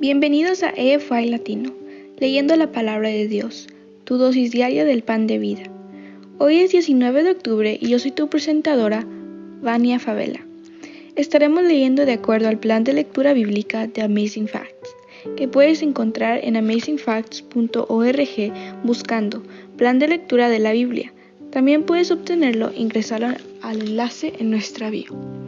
Bienvenidos a EFI Latino, leyendo la palabra de Dios, tu dosis diaria del pan de vida. Hoy es 19 de octubre y yo soy tu presentadora, Vania Favela. Estaremos leyendo de acuerdo al plan de lectura bíblica de Amazing Facts, que puedes encontrar en amazingfacts.org buscando Plan de lectura de la Biblia. También puedes obtenerlo ingresando al enlace en nuestra bio.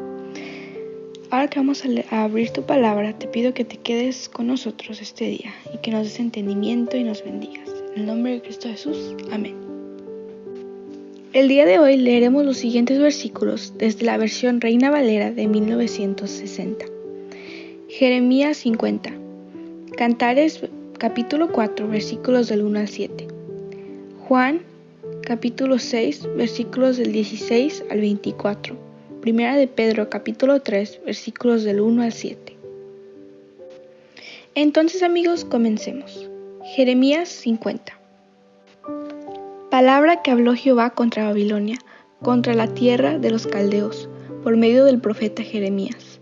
Ahora que vamos a, abrir tu palabra, te pido que te quedes con nosotros este día y que nos des entendimiento y nos bendigas. En el nombre de Cristo Jesús. Amén. El día de hoy leeremos los siguientes versículos desde la versión Reina Valera de 1960. Jeremías 50. Cantares capítulo 4 versículos del 1 al 7. Juan capítulo 6 versículos del 16 al 24. Primera de Pedro capítulo 3 versículos del 1 al 7. Entonces amigos, comencemos. Jeremías 50. Palabra que habló Jehová contra Babilonia, contra la tierra de los caldeos, por medio del profeta Jeremías.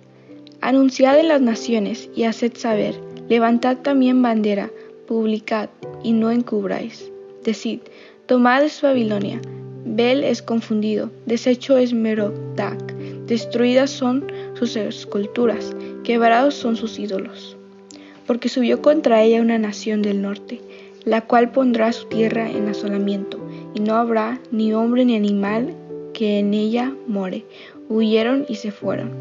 Anunciad en las naciones y haced saber, levantad también bandera, publicad y no encubráis. Decid, tomad es Babilonia, Bel es confundido, deshecho es Merodac, destruidas son sus esculturas, quebrados son sus ídolos. Porque subió contra ella una nación del norte, la cual pondrá su tierra en asolamiento, y no habrá ni hombre ni animal que en ella more. Huyeron y se fueron.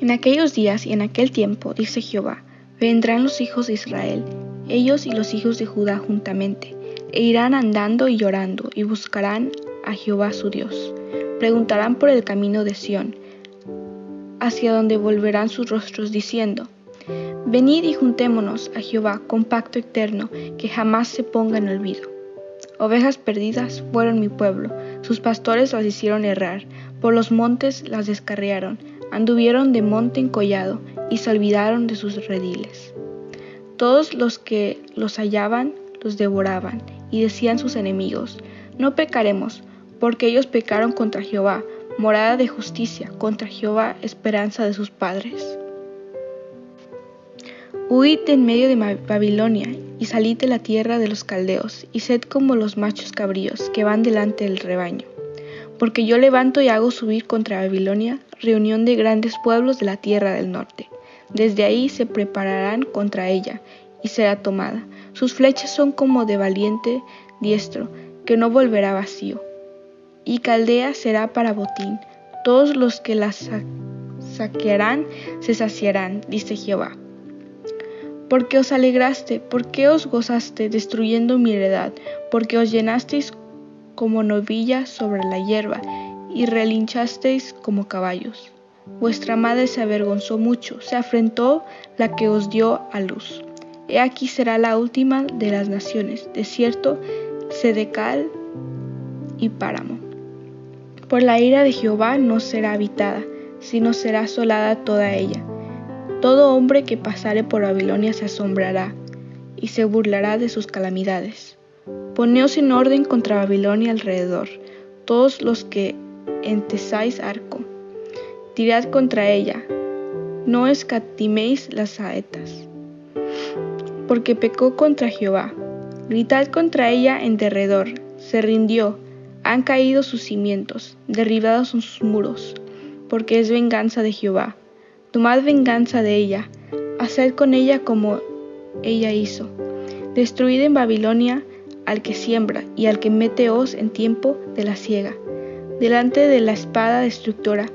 En aquellos días y en aquel tiempo, dice Jehová, vendrán los hijos de Israel, ellos y los hijos de Judá juntamente, e irán andando y llorando, y buscarán a Jehová su Dios. Preguntarán por el camino de Sión, hacia donde volverán sus rostros, diciendo, Venid y juntémonos a Jehová con pacto eterno que jamás se ponga en olvido. Ovejas perdidas fueron mi pueblo, sus pastores las hicieron errar, por los montes las descarriaron, anduvieron de monte en collado y se olvidaron de sus rediles. Todos los que los hallaban los devoraban, y decían sus enemigos, no pecaremos, porque ellos pecaron contra Jehová, morada de justicia, contra Jehová, esperanza de sus padres. Huid en medio de Babilonia, y salid de la tierra de los caldeos, y sed como los machos cabríos que van delante del rebaño. Porque yo levanto y hago subir contra Babilonia reunión de grandes pueblos de la tierra del norte. Desde ahí se prepararán contra ella, y será tomada. Sus flechas son como de valiente diestro, que no volverá vacío. Y Caldea será para botín. Todos los que la saquearán se saciarán, dice Jehová. Porque os alegraste, porque os gozaste destruyendo mi heredad, porque os llenasteis como novilla sobre la hierba, y relinchasteis como caballos. Vuestra madre se avergonzó mucho, se afrentó la que os dio a luz. He aquí será la última de las naciones, desierto, sedecal y páramo. Por la ira de Jehová no será habitada, sino será asolada toda ella. Todo hombre que pasare por Babilonia se asombrará y se burlará de sus calamidades. Poneos en orden contra Babilonia alrededor, todos los que entesáis arco. Tirad contra ella, no escatiméis las saetas porque pecó contra Jehová. Gritad contra ella en derredor, se rindió, han caído sus cimientos, derribados son sus muros, porque es venganza de Jehová. Tomad venganza de ella, haced con ella como ella hizo. Destruid en Babilonia al que siembra y al que mete hoz en tiempo de la siega. Delante de la espada destructora,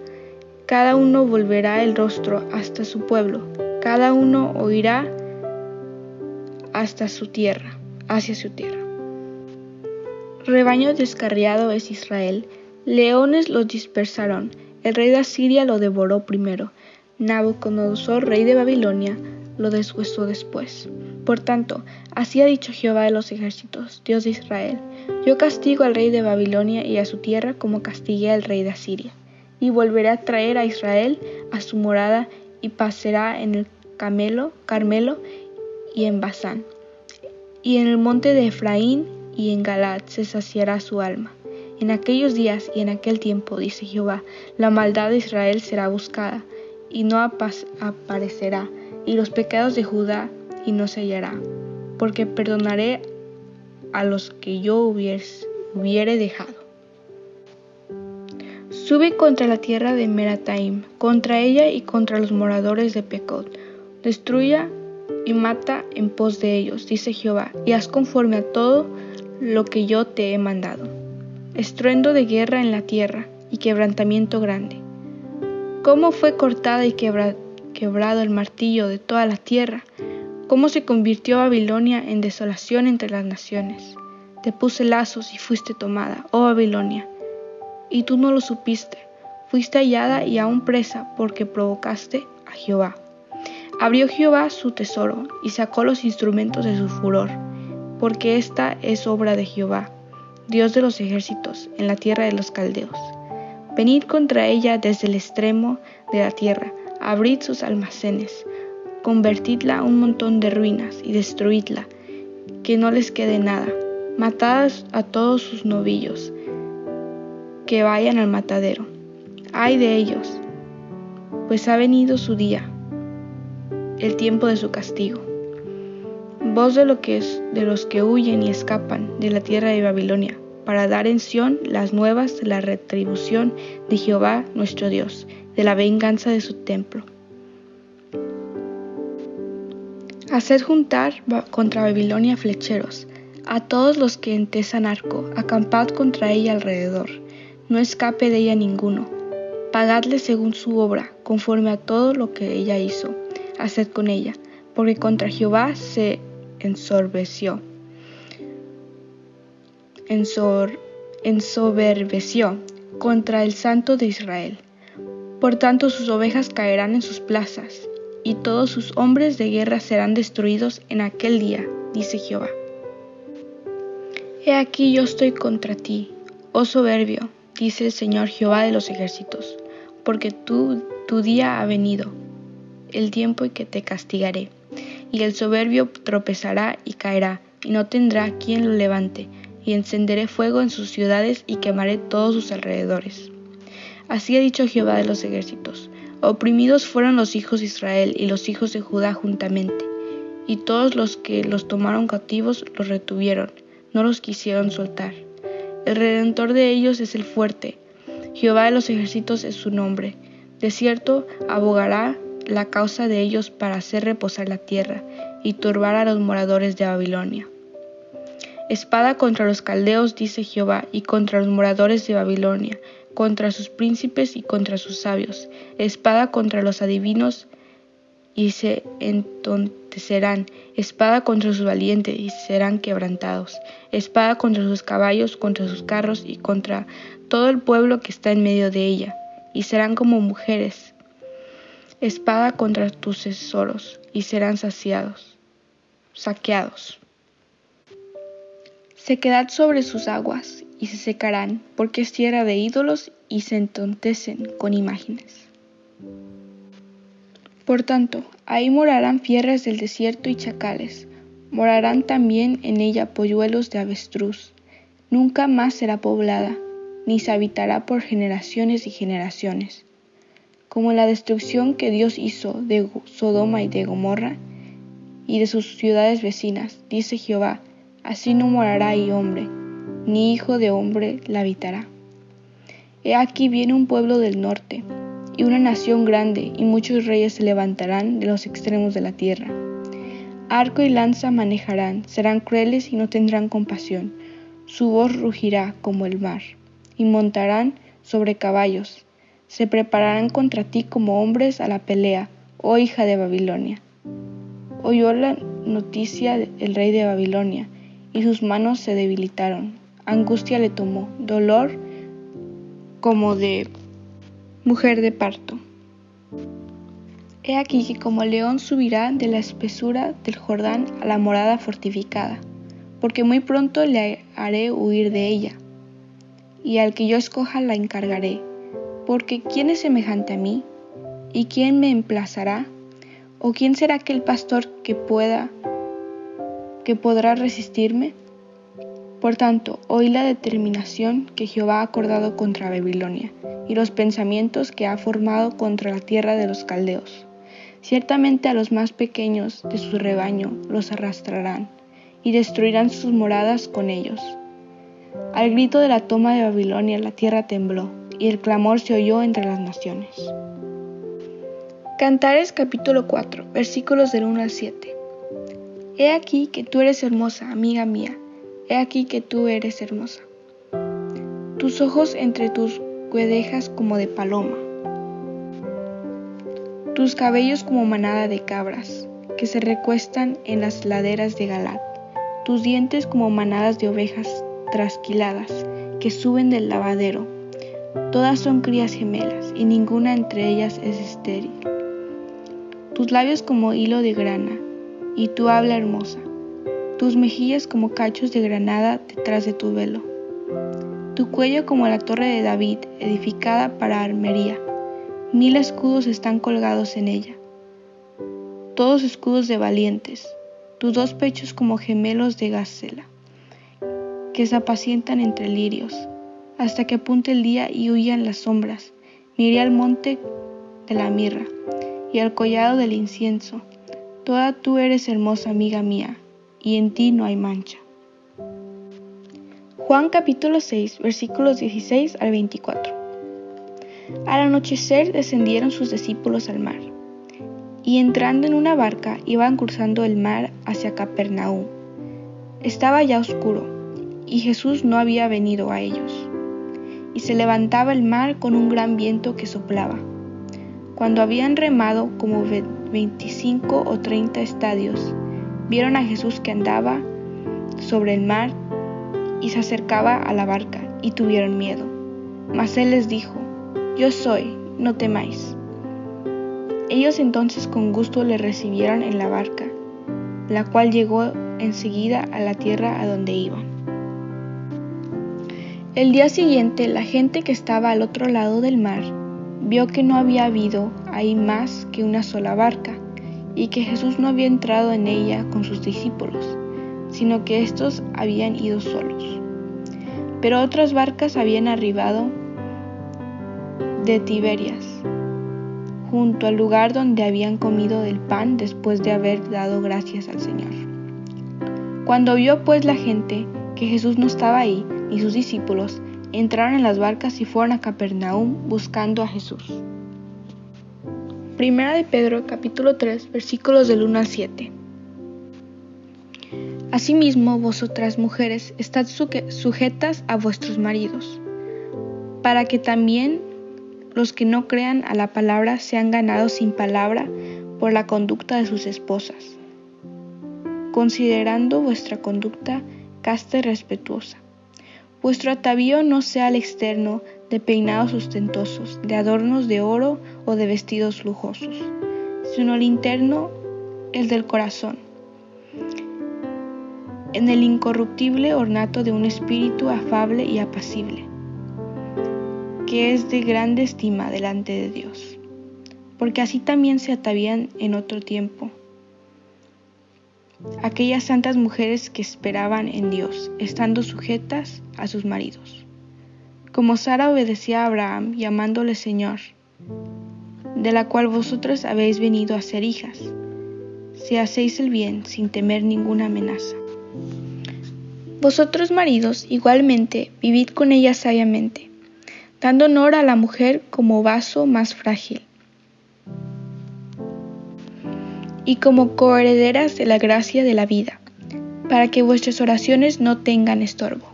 cada uno volverá el rostro hasta su pueblo, cada uno oirá hasta su tierra, hacia su tierra. Rebaño descarriado es Israel, leones los dispersaron, el rey de Asiria lo devoró primero, Nabucodonosor, rey de Babilonia, lo deshuesó después. Por tanto, así ha dicho Jehová de los ejércitos, Dios de Israel, yo castigo al rey de Babilonia y a su tierra como castigué al rey de Asiria, y volveré a traer a Israel a su morada y pasará en el Camelo, Carmelo y en Basán, y en el monte de Efraín y en Galad se saciará su alma. En aquellos días y en aquel tiempo, dice Jehová, la maldad de Israel será buscada y no aparecerá, y los pecados de Judá y no se hallará, porque perdonaré a los que yo hubiere dejado. Sube contra la tierra de Merataim, contra ella y contra los moradores de Pecot. Destruya y mata en pos de ellos, dice Jehová, y haz conforme a todo lo que yo te he mandado. Estruendo de guerra en la tierra y quebrantamiento grande. ¿Cómo fue cortada y quebrado el martillo de toda la tierra? cómo se convirtió Babilonia en desolación entre las naciones. Te puse lazos y fuiste tomada, oh Babilonia, y tú no lo supiste. Fuiste hallada y aún presa porque provocaste a Jehová. Abrió Jehová su tesoro y sacó los instrumentos de su furor, porque esta es obra de Jehová, Dios de los ejércitos, en la tierra de los caldeos. Venid contra ella desde el extremo de la tierra, abrid sus almacenes, convertidla un montón de ruinas y destruidla, que no les quede nada. Matad a todos sus novillos, que vayan al matadero. Ay de ellos, pues ha venido su día, el tiempo de su castigo. Voz de, lo que es, de los que huyen y escapan de la tierra de Babilonia, para dar en Sión las nuevas de la retribución de Jehová nuestro Dios, de la venganza de su templo. Haced juntar contra Babilonia flecheros, a todos los que entesan arco, acampad contra ella alrededor, no escape de ella ninguno. Pagadle según su obra, conforme a todo lo que ella hizo, haced con ella, porque contra Jehová se ensorbeció. Ensor, ensoberbeció contra el Santo de Israel. Por tanto sus ovejas caerán en sus plazas, y todos sus hombres de guerra serán destruidos en aquel día, dice Jehová. He aquí yo estoy contra ti, oh soberbio, dice el Señor Jehová de los ejércitos, porque tú, tu día ha venido, el tiempo en que te castigaré, y el soberbio tropezará y caerá, y no tendrá quien lo levante, y encenderé fuego en sus ciudades y quemaré todos sus alrededores. Así ha dicho Jehová de los ejércitos, Oprimidos fueron los hijos de Israel y los hijos de Judá juntamente, y todos los que los tomaron cautivos los retuvieron, no los quisieron soltar. El redentor de ellos es el fuerte, Jehová de los ejércitos es su nombre. De cierto, abogará la causa de ellos para hacer reposar la tierra y turbar a los moradores de Babilonia. Espada contra los caldeos, dice Jehová, y contra los moradores de Babilonia, contra sus príncipes y contra sus sabios, espada contra los adivinos y se entontecerán, espada contra sus valientes y serán quebrantados, espada contra sus caballos, contra sus carros y contra todo el pueblo que está en medio de ella, y serán como mujeres, espada contra tus tesoros y serán saciados, saqueados. Sequedad sobre sus aguas y se secarán, porque es tierra de ídolos y se entontecen con imágenes. Por tanto, ahí morarán fieras del desierto y chacales, morarán también en ella polluelos de avestruz. Nunca más será poblada, ni se habitará por generaciones y generaciones. Como la destrucción que Dios hizo de Sodoma y de Gomorra y de sus ciudades vecinas, dice Jehová, así no morará ahí hombre, ni hijo de hombre la habitará. He aquí viene un pueblo del norte, y una nación grande, y muchos reyes se levantarán de los extremos de la tierra. Arco y lanza manejarán, serán crueles y no tendrán compasión. Su voz rugirá como el mar, y montarán sobre caballos. Se prepararán contra ti como hombres a la pelea, oh hija de Babilonia. Oyó la noticia el rey de Babilonia, y sus manos se debilitaron angustia le tomó, dolor como de mujer de parto. He aquí que como león subirá de la espesura del Jordán a la morada fortificada, porque muy pronto le haré huir de ella, y al que yo escoja la encargaré, porque ¿quién es semejante a mí? ¿Y quién me emplazará? ¿O quién será aquel pastor que pueda, que podrá resistirme? Por tanto, oí la determinación que Jehová ha acordado contra Babilonia, y los pensamientos que ha formado contra la tierra de los caldeos. Ciertamente a los más pequeños de su rebaño los arrastrarán, y destruirán sus moradas con ellos. Al grito de la toma de Babilonia la tierra tembló, y el clamor se oyó entre las naciones. Cantares capítulo 4, versículos del 1 al 7. He aquí que tú eres hermosa, amiga mía, he aquí que tú eres hermosa. Tus ojos entre tus guedejas como de paloma, tus cabellos como manada de cabras, que se recuestan en las laderas de Galat, tus dientes como manadas de ovejas trasquiladas, que suben del lavadero. Todas son crías gemelas, y ninguna entre ellas es estéril. Tus labios como hilo de grana, y tu habla hermosa, tus mejillas como cachos de granada detrás de tu velo, tu cuello como la torre de David, edificada para armería. Mil escudos están colgados en ella, todos escudos de valientes, tus dos pechos como gemelos de gacela, que se apacientan entre lirios, hasta que apunte el día y huyan las sombras. Miré al monte de la mirra y al collado del incienso. Toda tú eres hermosa amiga mía, y en ti no hay mancha. Juan capítulo 6 versículos 16 al 24. Al anochecer descendieron sus discípulos al mar, y entrando en una barca iban cruzando el mar hacia Capernaum. Estaba ya oscuro, y Jesús no había venido a ellos. Y se levantaba el mar con un gran viento que soplaba. Cuando habían remado como veinticinco o treinta estadios, vieron a Jesús que andaba sobre el mar y se acercaba a la barca, y tuvieron miedo. Mas él les dijo, yo soy, no temáis. Ellos entonces con gusto le recibieron en la barca, la cual llegó enseguida a la tierra a donde iban. El día siguiente la gente que estaba al otro lado del mar vio que no había habido ahí más que una sola barca y que Jesús no había entrado en ella con sus discípulos, sino que éstos habían ido solos. Pero otras barcas habían arribado de Tiberias, junto al lugar donde habían comido del pan después de haber dado gracias al Señor. Cuando vio pues la gente que Jesús no estaba ahí, ni sus discípulos, entraron en las barcas y fueron a Capernaum buscando a Jesús. Primera de Pedro capítulo 3 versículos del 1 al 7. Asimismo, vosotras mujeres, estad sujetas a vuestros maridos, para que también los que no crean a la palabra sean ganados sin palabra por la conducta de sus esposas, considerando vuestra conducta casta y respetuosa. Vuestro atavío no sea al externo de peinados ostentosos, de adornos de oro o de vestidos lujosos, sino al interno el del corazón, en el incorruptible ornato de un espíritu afable y apacible que es de grande estima delante de Dios, porque así también se atavían en otro tiempo aquellas santas mujeres que esperaban en Dios, estando sujetas a sus maridos. Como Sara obedecía a Abraham llamándole Señor, de la cual vosotros habéis venido a ser hijas, si hacéis el bien sin temer ninguna amenaza. Vosotros maridos igualmente vivid con ella sabiamente dando honor a la mujer como vaso más frágil y como coherederas de la gracia de la vida, para que vuestras oraciones no tengan estorbo.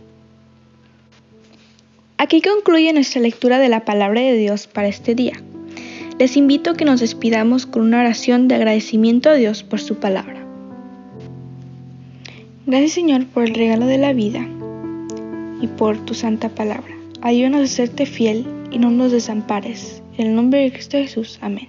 Aquí concluye nuestra lectura de la palabra de Dios para este día. Les invito a que nos despidamos con una oración de agradecimiento a Dios por su palabra. Gracias Señor por el regalo de la vida y por tu santa palabra. Ayúdanos a serte fiel y no nos desampares. En el nombre de Cristo Jesús. Amén.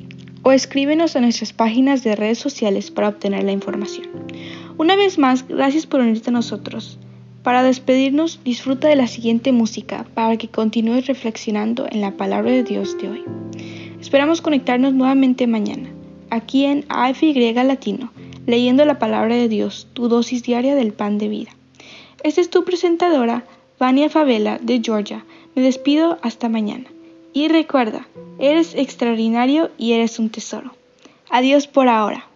o escríbenos a nuestras páginas de redes sociales para obtener la información. Una vez más, gracias por unirte a nosotros. Para despedirnos, disfruta de la siguiente música para que continúes reflexionando en la palabra de Dios de hoy. Esperamos conectarnos nuevamente mañana, aquí en AFY Latino, leyendo la palabra de Dios, tu dosis diaria del pan de vida. Esta es tu presentadora, Vania Favela, de Georgia. Me despido hasta mañana. Y recuerda, eres extraordinario y eres un tesoro. Adiós por ahora.